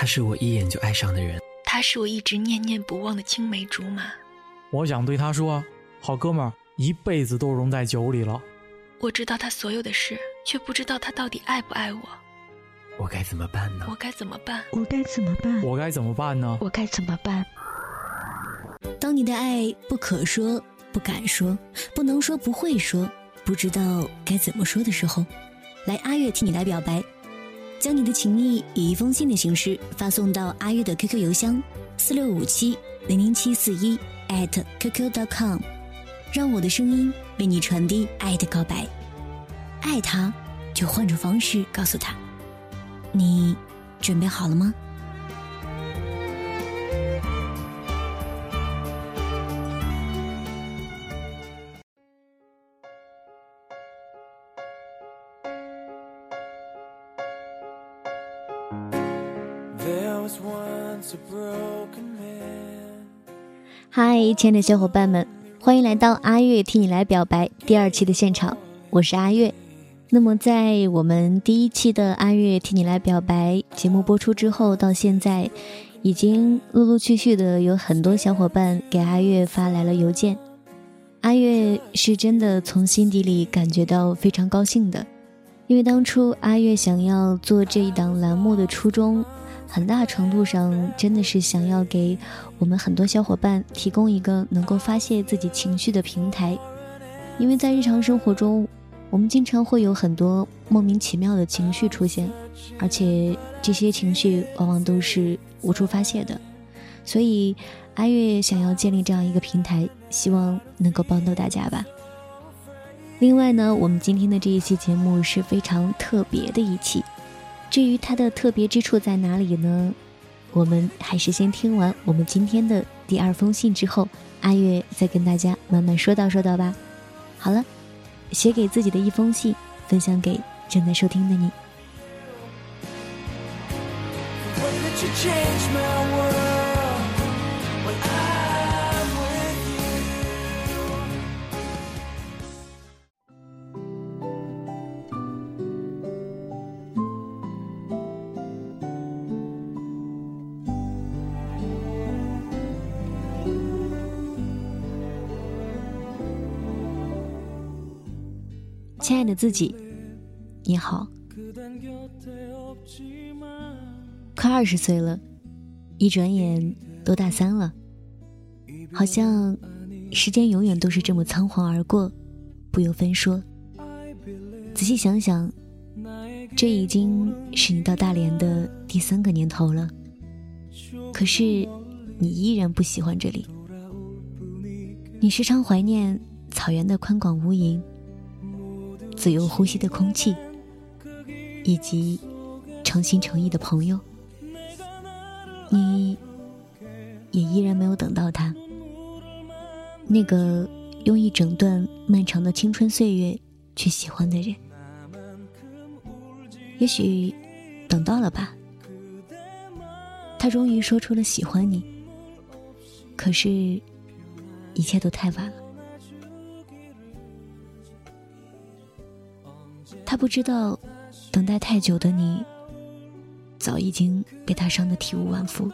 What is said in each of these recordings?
他是我一眼就爱上的人，他是我一直念念不忘的青梅竹马。我想对他说：“好哥们儿，一辈子都融在酒里了。”我知道他所有的事，却不知道他到底爱不爱我。我该怎么办呢？我该怎么办？我该怎么办？我该怎么办呢？我该怎么办？当你的爱不可说、不敢说、不能说、不会说、不知道该怎么说的时候，来阿月替你来表白。将你的情谊以一封信的形式发送到阿月的 QQ 邮箱四六五七零零七四一 at qq.com，让我的声音为你传递爱的告白。爱他，就换种方式告诉他。你准备好了吗？嗨，亲爱的小伙伴们，欢迎来到阿月替你来表白第二期的现场，我是阿月。那么，在我们第一期的阿月替你来表白节目播出之后，到现在已经陆陆续续的有很多小伙伴给阿月发来了邮件，阿月是真的从心底里感觉到非常高兴的，因为当初阿月想要做这一档栏目的初衷。很大程度上，真的是想要给我们很多小伙伴提供一个能够发泄自己情绪的平台，因为在日常生活中，我们经常会有很多莫名其妙的情绪出现，而且这些情绪往往都是无处发泄的，所以阿月想要建立这样一个平台，希望能够帮到大家吧。另外呢，我们今天的这一期节目是非常特别的一期。至于它的特别之处在哪里呢？我们还是先听完我们今天的第二封信之后，阿月再跟大家慢慢说道说道吧。好了，写给自己的一封信，分享给正在收听的你。亲爱的自己，你好。快二十岁了，一转眼都大三了，好像时间永远都是这么仓皇而过，不由分说。仔细想想，这已经是你到大连的第三个年头了，可是你依然不喜欢这里，你时常怀念草原的宽广无垠。自由呼吸的空气，以及诚心诚意的朋友，你也依然没有等到他。那个用一整段漫长的青春岁月去喜欢的人，也许等到了吧。他终于说出了喜欢你，可是，一切都太晚了。不知道，等待太久的你，早已经被他伤得体无完肤。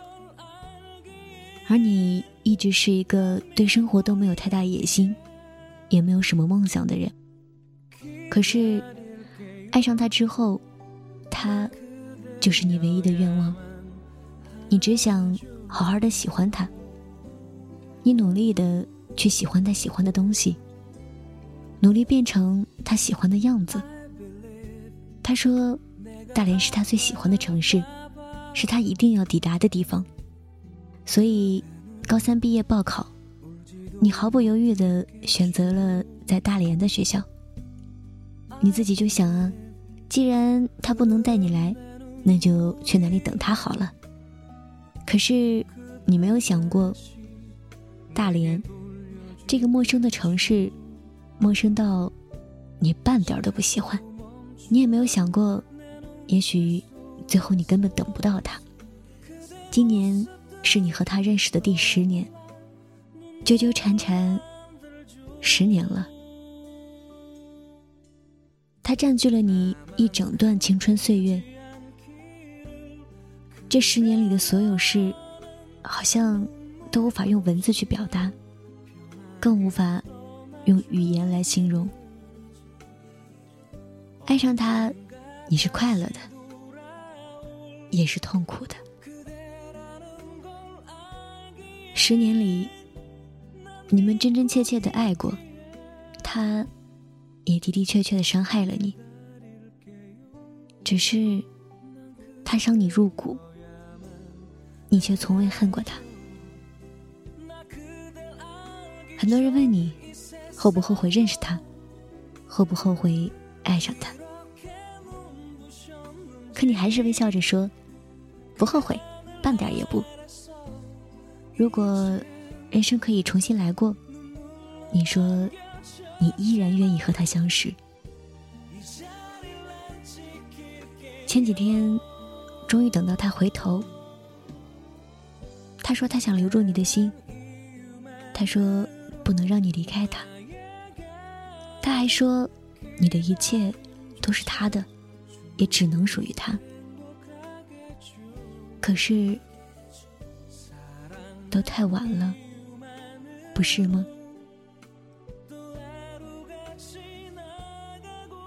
而你一直是一个对生活都没有太大野心，也没有什么梦想的人。可是，爱上他之后，他就是你唯一的愿望。你只想好好的喜欢他，你努力的去喜欢他喜欢的东西，努力变成他喜欢的样子。他说：“大连是他最喜欢的城市，是他一定要抵达的地方。所以，高三毕业报考，你毫不犹豫的选择了在大连的学校。你自己就想啊，既然他不能带你来，那就去哪里等他好了。可是，你没有想过，大连这个陌生的城市，陌生到你半点都不喜欢。”你也没有想过，也许最后你根本等不到他。今年是你和他认识的第十年，纠纠缠缠十年了。他占据了你一整段青春岁月，这十年里的所有事，好像都无法用文字去表达，更无法用语言来形容。爱上他，你是快乐的，也是痛苦的。十年里，你们真真切切的爱过，他也的的确确的伤害了你，只是他伤你入骨。你却从未恨过他。很多人问你，后不后悔认识他，后不后悔爱上他？可你还是微笑着说，不后悔，半点也不。如果人生可以重新来过，你说，你依然愿意和他相识。前几天，终于等到他回头。他说他想留住你的心。他说不能让你离开他。他还说，你的一切都是他的，也只能属于他。可是，都太晚了，不是吗？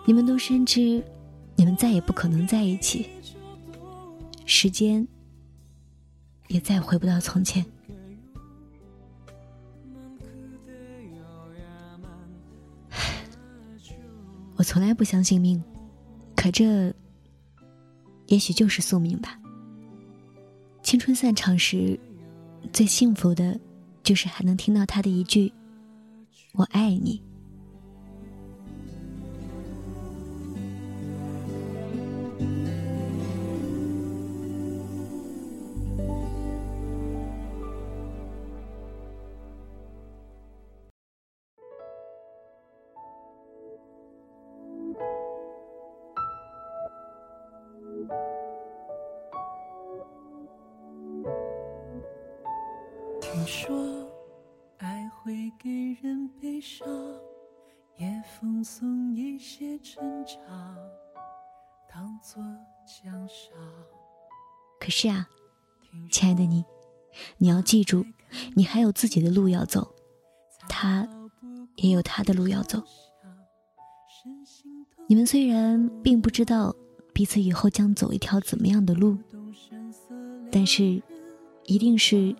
你们都深知，你们再也不可能在一起。时间。也再回不到从前。我从来不相信命，可这也许就是宿命吧。青春散场时，最幸福的，就是还能听到他的一句“我爱你”。说爱会给人悲伤，也奉送一些成长，当作奖赏。可是啊，亲爱的你，你要记住，你还有自己的路要走，他也有他的路要走。你们虽然并不知道彼此以后将走一条怎么样的路，但是一定是。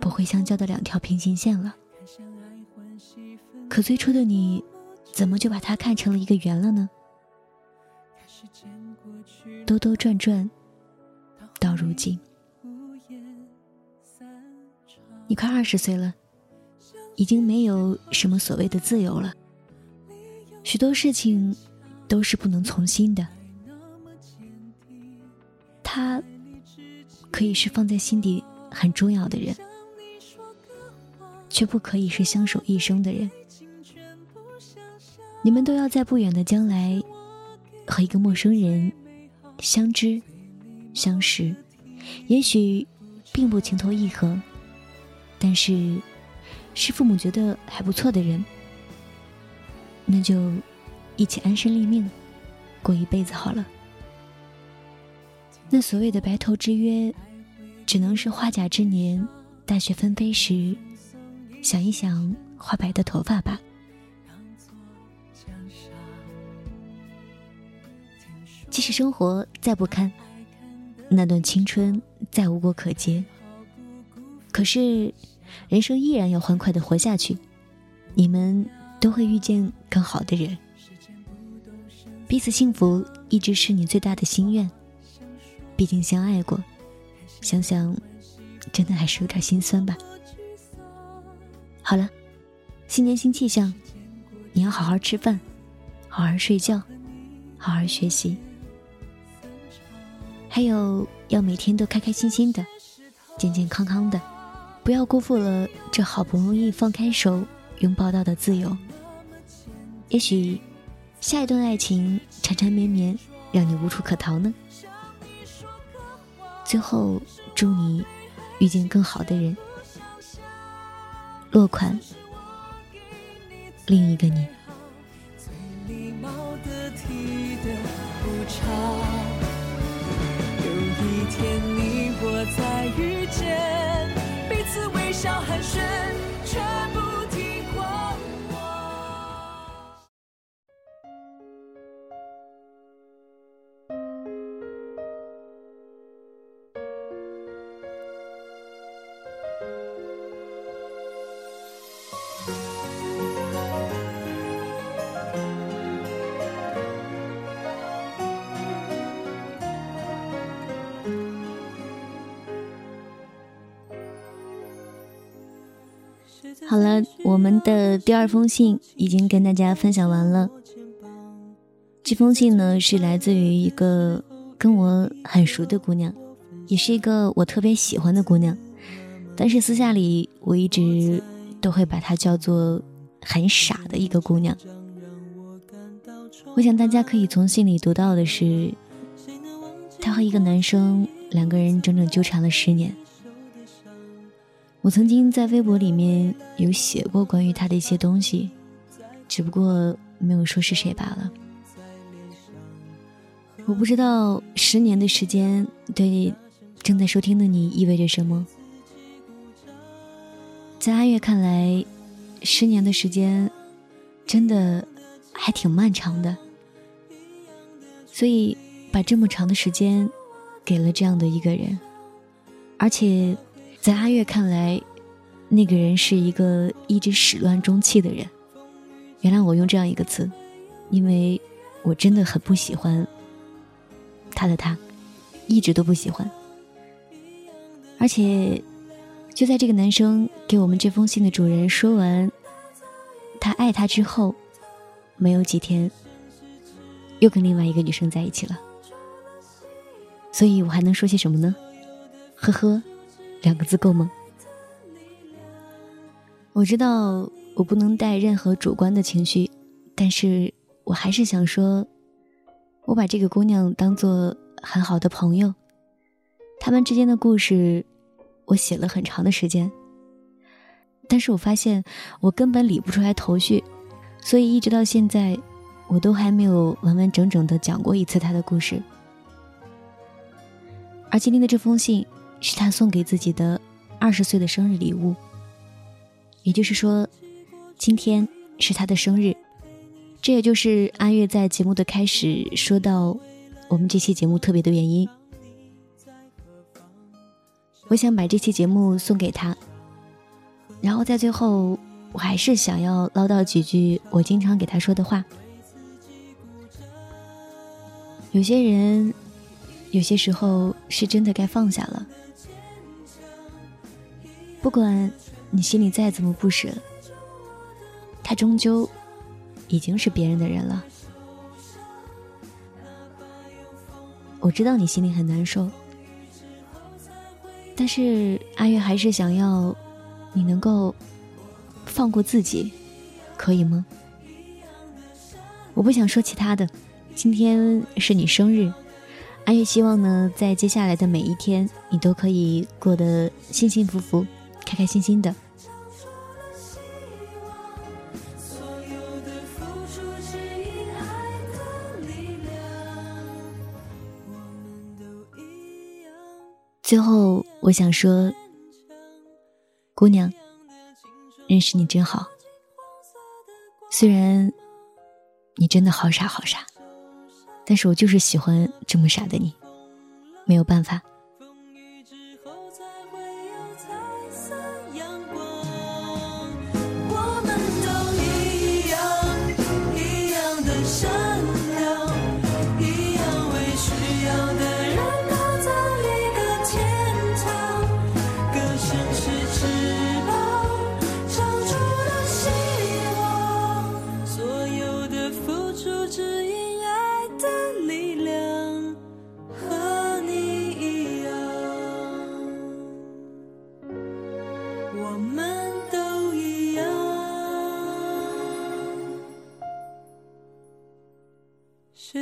不会相交的两条平行线了。可最初的你，怎么就把它看成了一个圆了呢？兜兜转转，到如今，你快二十岁了，已经没有什么所谓的自由了。许多事情都是不能从心的。他可以是放在心底很重要的人。却不可以是相守一生的人。你们都要在不远的将来，和一个陌生人相知、相识，也许并不情投意合，但是是父母觉得还不错的人，那就一起安身立命，过一辈子好了。那所谓的白头之约，只能是花甲之年，大雪纷飞时。想一想花白的头发吧。即使生活再不堪，那段青春再无果可结，可是人生依然要欢快的活下去。你们都会遇见更好的人，彼此幸福一直是你最大的心愿。毕竟相爱过，想想真的还是有点心酸吧。好了，新年新气象，你要好好吃饭，好好睡觉，好好学习，还有要每天都开开心心的，健健康康的，不要辜负了这好不容易放开手拥抱到的自由。也许下一段爱情缠缠绵绵，让你无处可逃呢。最后，祝你遇见更好的人。落款，另一个你。天好了，我们的第二封信已经跟大家分享完了。这封信呢是来自于一个跟我很熟的姑娘，也是一个我特别喜欢的姑娘，但是私下里我一直都会把她叫做很傻的一个姑娘。我想大家可以从信里读到的是，她和一个男生两个人整整纠缠了十年。我曾经在微博里面有写过关于他的一些东西，只不过没有说是谁罢了。我不知道十年的时间对正在收听的你意味着什么。在阿月看来，十年的时间真的还挺漫长的，所以把这么长的时间给了这样的一个人，而且。在阿月看来，那个人是一个一直始乱终弃的人。原谅我用这样一个词，因为我真的很不喜欢他的他，一直都不喜欢。而且，就在这个男生给我们这封信的主人说完他爱他之后，没有几天，又跟另外一个女生在一起了。所以我还能说些什么呢？呵呵。两个字够吗？我知道我不能带任何主观的情绪，但是我还是想说，我把这个姑娘当做很好的朋友，他们之间的故事，我写了很长的时间，但是我发现我根本理不出来头绪，所以一直到现在，我都还没有完完整整的讲过一次她的故事，而今天的这封信。是他送给自己的二十岁的生日礼物，也就是说，今天是他的生日。这也就是阿月在节目的开始说到我们这期节目特别的原因。我想把这期节目送给他，然后在最后，我还是想要唠叨几句我经常给他说的话。有些人，有些时候是真的该放下了。不管你心里再怎么不舍，他终究已经是别人的人了。我知道你心里很难受，但是阿月还是想要你能够放过自己，可以吗？我不想说其他的，今天是你生日，阿月希望呢，在接下来的每一天，你都可以过得幸幸福福。开开心心的。最后，我想说，姑娘，认识你真好。虽然你真的好傻好傻，但是我就是喜欢这么傻的你，没有办法。